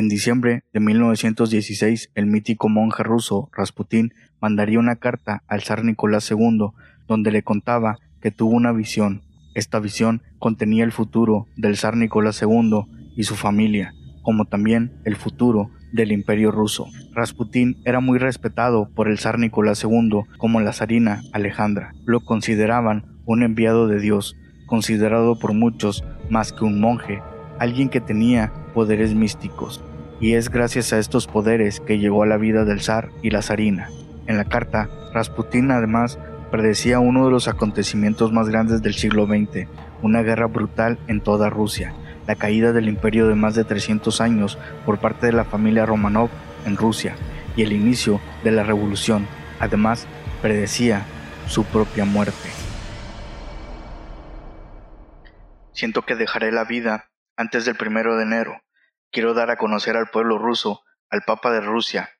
En diciembre de 1916, el mítico monje ruso Rasputín mandaría una carta al zar Nicolás II donde le contaba que tuvo una visión. Esta visión contenía el futuro del zar Nicolás II y su familia, como también el futuro del imperio ruso. Rasputín era muy respetado por el zar Nicolás II como la zarina Alejandra. Lo consideraban un enviado de Dios, considerado por muchos más que un monje, alguien que tenía poderes místicos. Y es gracias a estos poderes que llegó a la vida del zar y la zarina. En la carta, Rasputín además predecía uno de los acontecimientos más grandes del siglo XX, una guerra brutal en toda Rusia, la caída del imperio de más de 300 años por parte de la familia Romanov en Rusia y el inicio de la revolución. Además, predecía su propia muerte. Siento que dejaré la vida antes del primero de enero. Quiero dar a conocer al pueblo ruso, al Papa de Rusia,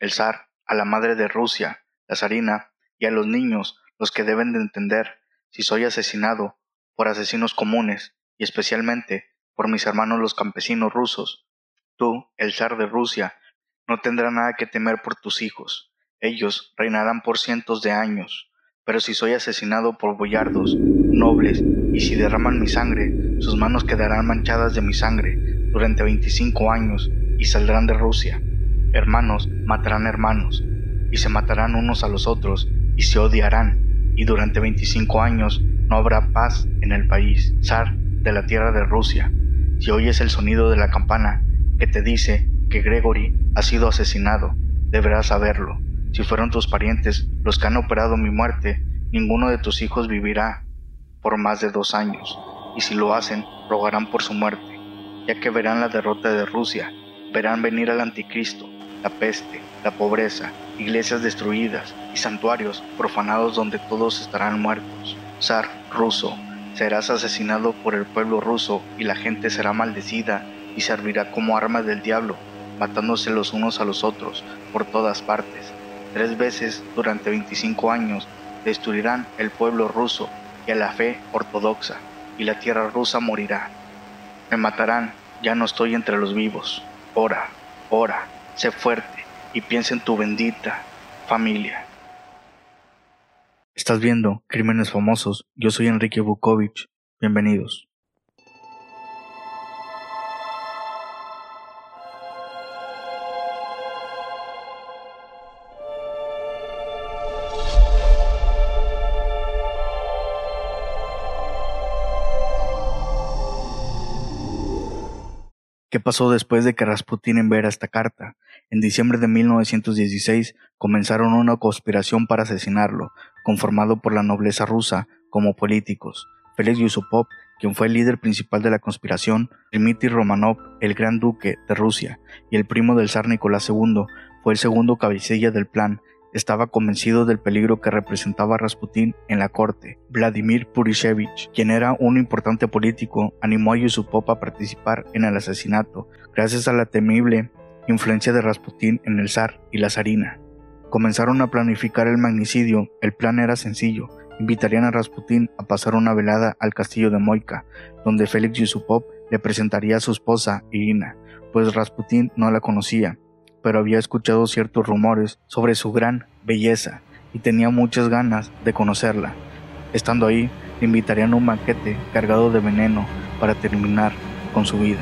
el zar, a la madre de Rusia, la zarina, y a los niños, los que deben de entender si soy asesinado por asesinos comunes, y especialmente por mis hermanos los campesinos rusos. Tú, el zar de Rusia, no tendrás nada que temer por tus hijos. Ellos reinarán por cientos de años. Pero si soy asesinado por boyardos, nobles, y si derraman mi sangre, sus manos quedarán manchadas de mi sangre durante veinticinco años y saldrán de Rusia. Hermanos matarán hermanos, y se matarán unos a los otros, y se odiarán, y durante veinticinco años no habrá paz en el país. Zar de la tierra de Rusia, si oyes el sonido de la campana que te dice que Gregory ha sido asesinado, deberás saberlo. Si fueron tus parientes los que han operado mi muerte, ninguno de tus hijos vivirá por más de dos años, y si lo hacen, rogarán por su muerte, ya que verán la derrota de Rusia, verán venir al anticristo, la peste, la pobreza, iglesias destruidas y santuarios profanados donde todos estarán muertos. Zar ruso, Serás asesinado por el pueblo ruso y la gente será maldecida y servirá como arma del diablo, matándose los unos a los otros por todas partes. Tres veces durante 25 años destruirán el pueblo ruso y a la fe ortodoxa, y la tierra rusa morirá. Me matarán, ya no estoy entre los vivos. Ora, ora, sé fuerte y piensa en tu bendita familia. Estás viendo Crímenes Famosos. Yo soy Enrique Bukovich. Bienvenidos. ¿Qué pasó después de que Rasputin enviara esta carta? En diciembre de 1916 comenzaron una conspiración para asesinarlo, conformado por la nobleza rusa como políticos. Félix Yusupov, quien fue el líder principal de la conspiración, Dmitry Romanov, el gran duque de Rusia, y el primo del zar Nicolás II, fue el segundo cabecilla del plan, estaba convencido del peligro que representaba Rasputín en la corte. Vladimir Purishevich, quien era un importante político, animó a Yusupov a participar en el asesinato, gracias a la temible influencia de Rasputín en el zar y la zarina. Comenzaron a planificar el magnicidio. El plan era sencillo. Invitarían a Rasputín a pasar una velada al castillo de Moika, donde Félix Yusupov le presentaría a su esposa, Irina, pues Rasputín no la conocía pero había escuchado ciertos rumores sobre su gran belleza y tenía muchas ganas de conocerla. Estando ahí, le invitarían un banquete cargado de veneno para terminar con su vida.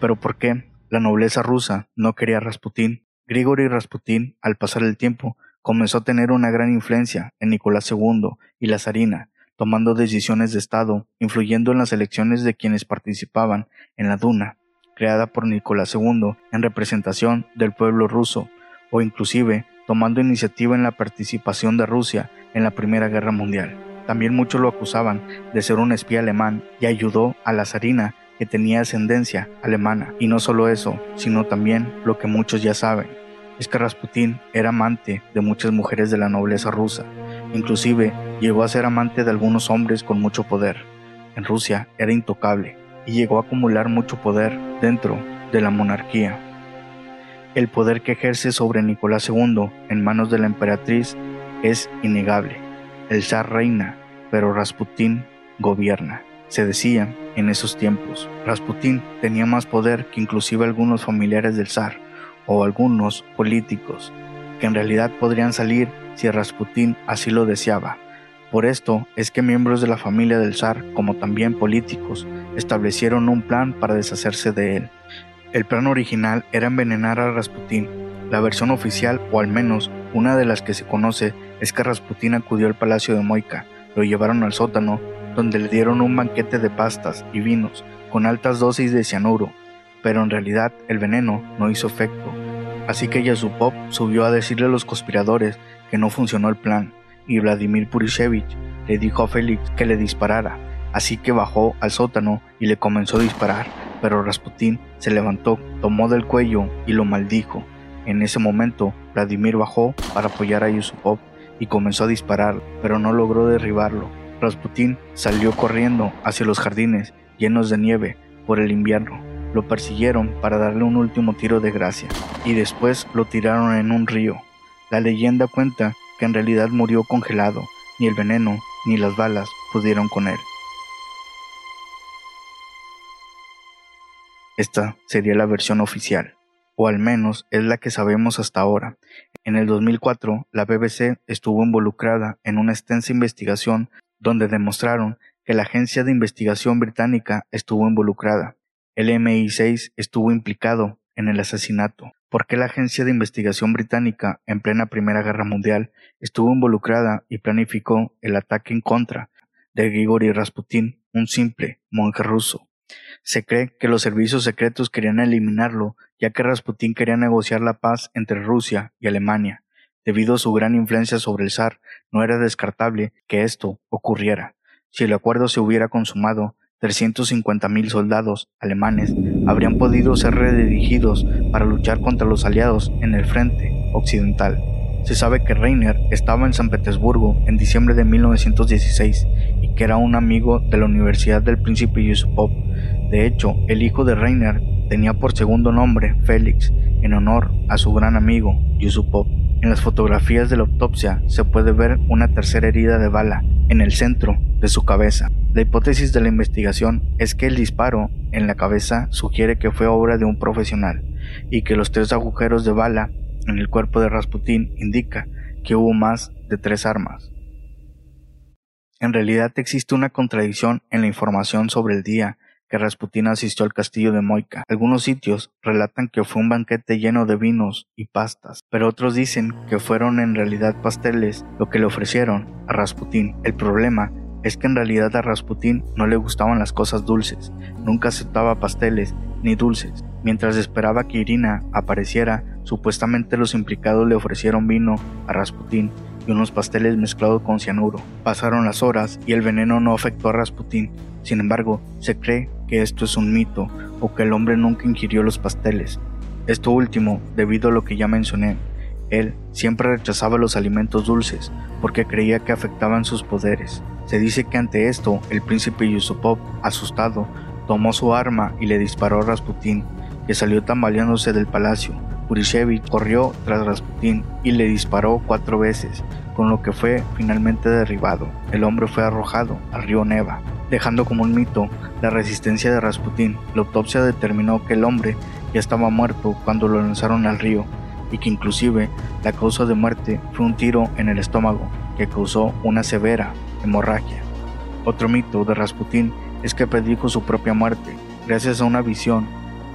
Pero ¿por qué la nobleza rusa no quería a Rasputín? Grigori Rasputín, al pasar el tiempo, comenzó a tener una gran influencia en Nicolás II y la zarina, tomando decisiones de Estado, influyendo en las elecciones de quienes participaban en la Duna creada por Nicolás II en representación del pueblo ruso, o inclusive tomando iniciativa en la participación de Rusia en la Primera Guerra Mundial. También muchos lo acusaban de ser un espía alemán y ayudó a la zarina que tenía ascendencia alemana. Y no solo eso, sino también lo que muchos ya saben, es que Rasputín era amante de muchas mujeres de la nobleza rusa, inclusive llegó a ser amante de algunos hombres con mucho poder. En Rusia era intocable, y llegó a acumular mucho poder dentro de la monarquía. El poder que ejerce sobre Nicolás II en manos de la emperatriz es innegable. El zar reina, pero Rasputín gobierna. Se decía, en esos tiempos, Rasputín tenía más poder que inclusive algunos familiares del zar, o algunos políticos, que en realidad podrían salir si Rasputín así lo deseaba. Por esto es que miembros de la familia del zar, como también políticos, establecieron un plan para deshacerse de él. El plan original era envenenar a Rasputín. La versión oficial, o al menos una de las que se conoce, es que Rasputín acudió al palacio de Moika, lo llevaron al sótano, donde le dieron un banquete de pastas y vinos con altas dosis de cianuro, pero en realidad el veneno no hizo efecto. Así que Yasupov subió a decirle a los conspiradores que no funcionó el plan, y Vladimir Purishevich le dijo a Félix que le disparara, así que bajó al sótano y le comenzó a disparar pero Rasputín se levantó, tomó del cuello y lo maldijo. En ese momento, Vladimir bajó para apoyar a Yusupov y comenzó a disparar, pero no logró derribarlo. Rasputín salió corriendo hacia los jardines llenos de nieve por el invierno. Lo persiguieron para darle un último tiro de gracia y después lo tiraron en un río. La leyenda cuenta que en realidad murió congelado, ni el veneno ni las balas pudieron con él. Esta sería la versión oficial, o al menos es la que sabemos hasta ahora. En el 2004, la BBC estuvo involucrada en una extensa investigación donde demostraron que la agencia de investigación británica estuvo involucrada. El MI6 estuvo implicado en el asesinato. ¿Por qué la agencia de investigación británica en plena Primera Guerra Mundial estuvo involucrada y planificó el ataque en contra de Grigori Rasputin, un simple monje ruso? Se cree que los servicios secretos querían eliminarlo, ya que Rasputín quería negociar la paz entre Rusia y Alemania. Debido a su gran influencia sobre el zar, no era descartable que esto ocurriera. Si el acuerdo se hubiera consumado, 350.000 soldados alemanes habrían podido ser redirigidos para luchar contra los aliados en el frente occidental. Se sabe que Reiner estaba en San Petersburgo en diciembre de 1916 y que era un amigo de la Universidad del Príncipe Yusupov. De hecho, el hijo de Reiner tenía por segundo nombre Félix, en honor a su gran amigo Yusupov. En las fotografías de la autopsia se puede ver una tercera herida de bala en el centro de su cabeza. La hipótesis de la investigación es que el disparo en la cabeza sugiere que fue obra de un profesional y que los tres agujeros de bala en el cuerpo de Rasputín indica que hubo más de tres armas. En realidad existe una contradicción en la información sobre el día que asistió al castillo de Moika. Algunos sitios relatan que fue un banquete lleno de vinos y pastas, pero otros dicen que fueron en realidad pasteles lo que le ofrecieron a Rasputín. El problema es que en realidad a Rasputín no le gustaban las cosas dulces, nunca aceptaba pasteles ni dulces. Mientras esperaba que Irina apareciera, supuestamente los implicados le ofrecieron vino a Rasputín y unos pasteles mezclados con cianuro. Pasaron las horas y el veneno no afectó a Rasputín. Sin embargo, se cree que esto es un mito o que el hombre nunca ingirió los pasteles. Esto último, debido a lo que ya mencioné, él siempre rechazaba los alimentos dulces porque creía que afectaban sus poderes. Se dice que ante esto, el príncipe Yusupov, asustado, tomó su arma y le disparó a Rasputín, que salió tambaleándose del palacio. Purishevich corrió tras Rasputín y le disparó cuatro veces, con lo que fue finalmente derribado. El hombre fue arrojado al río Neva, dejando como un mito la resistencia de Rasputín. La autopsia determinó que el hombre ya estaba muerto cuando lo lanzaron al río y que inclusive la causa de muerte fue un tiro en el estómago que causó una severa hemorragia. Otro mito de Rasputín es que predijo su propia muerte gracias a una visión.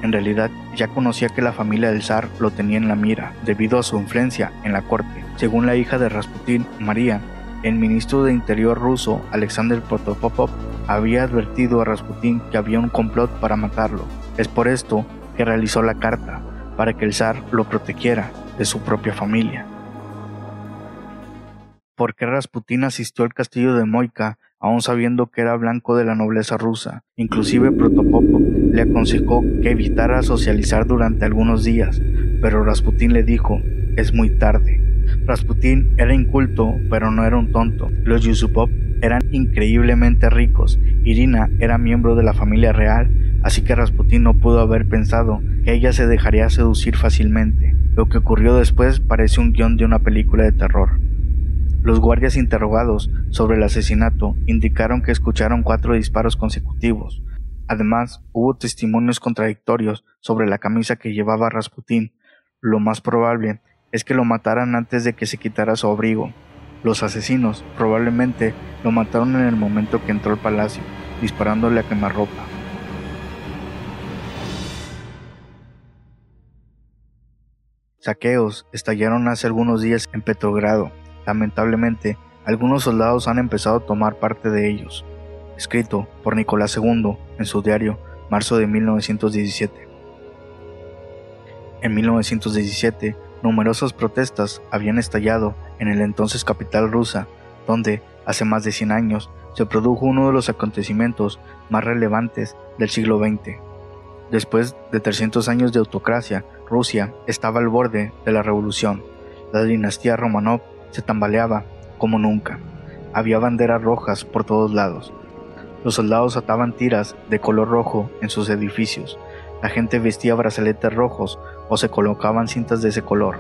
En realidad ya conocía que la familia del zar lo tenía en la mira debido a su influencia en la corte. Según la hija de Rasputín, María, el ministro de Interior ruso Alexander Protopopov había advertido a Rasputín que había un complot para matarlo. Es por esto que realizó la carta, para que el zar lo protegiera de su propia familia. ¿Por qué Rasputín asistió al castillo de Moika aun sabiendo que era blanco de la nobleza rusa? Inclusive Protopopov le aconsejó que evitara socializar durante algunos días, pero Rasputín le dijo, es muy tarde. Rasputín era inculto, pero no era un tonto. Los Yusupov eran increíblemente ricos. Irina era miembro de la familia real así que Rasputín no pudo haber pensado que ella se dejaría seducir fácilmente. Lo que ocurrió después parece un guion de una película de terror. Los guardias interrogados sobre el asesinato indicaron que escucharon cuatro disparos consecutivos. Además, hubo testimonios contradictorios sobre la camisa que llevaba Rasputín. Lo más probable es que lo mataran antes de que se quitara su abrigo. Los asesinos probablemente lo mataron en el momento que entró al palacio, disparándole a quemarropa. Saqueos estallaron hace algunos días en Petrogrado. Lamentablemente, algunos soldados han empezado a tomar parte de ellos. Escrito por Nicolás II en su diario, marzo de 1917. En 1917, numerosas protestas habían estallado en el entonces capital rusa, donde, hace más de 100 años, se produjo uno de los acontecimientos más relevantes del siglo XX. Después de 300 años de autocracia, Rusia estaba al borde de la revolución. La dinastía Romanov se tambaleaba como nunca. Había banderas rojas por todos lados. Los soldados ataban tiras de color rojo en sus edificios. La gente vestía brazaletes rojos o se colocaban cintas de ese color.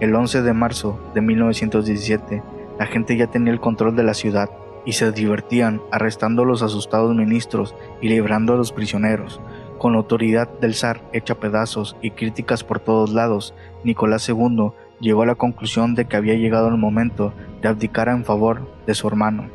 El 11 de marzo de 1917, la gente ya tenía el control de la ciudad y se divertían arrestando a los asustados ministros y librando a los prisioneros. Con la autoridad del zar hecha pedazos y críticas por todos lados, Nicolás II llegó a la conclusión de que había llegado el momento de abdicar en favor de su hermano,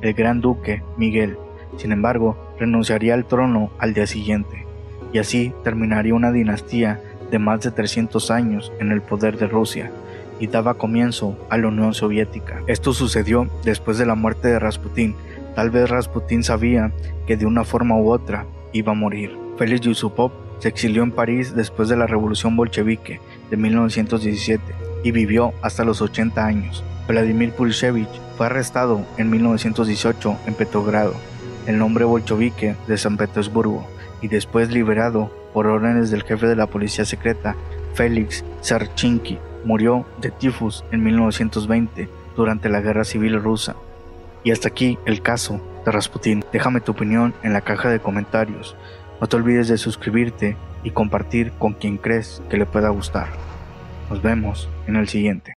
el gran duque Miguel. Sin embargo, renunciaría al trono al día siguiente, y así terminaría una dinastía de más de 300 años en el poder de Rusia y daba comienzo a la Unión Soviética. Esto sucedió después de la muerte de Rasputín. Tal vez Rasputín sabía que de una forma u otra iba a morir. Félix Yusupov se exilió en París después de la Revolución Bolchevique de 1917 y vivió hasta los 80 años. Vladimir Pulshevich fue arrestado en 1918 en Petrogrado, el nombre bolchevique de San Petersburgo, y después liberado por órdenes del jefe de la policía secreta, Félix Sarchinki. Murió de tifus en 1920 durante la Guerra Civil Rusa. Y hasta aquí el caso de Rasputin. Déjame tu opinión en la caja de comentarios. No te olvides de suscribirte y compartir con quien crees que le pueda gustar. Nos vemos en el siguiente.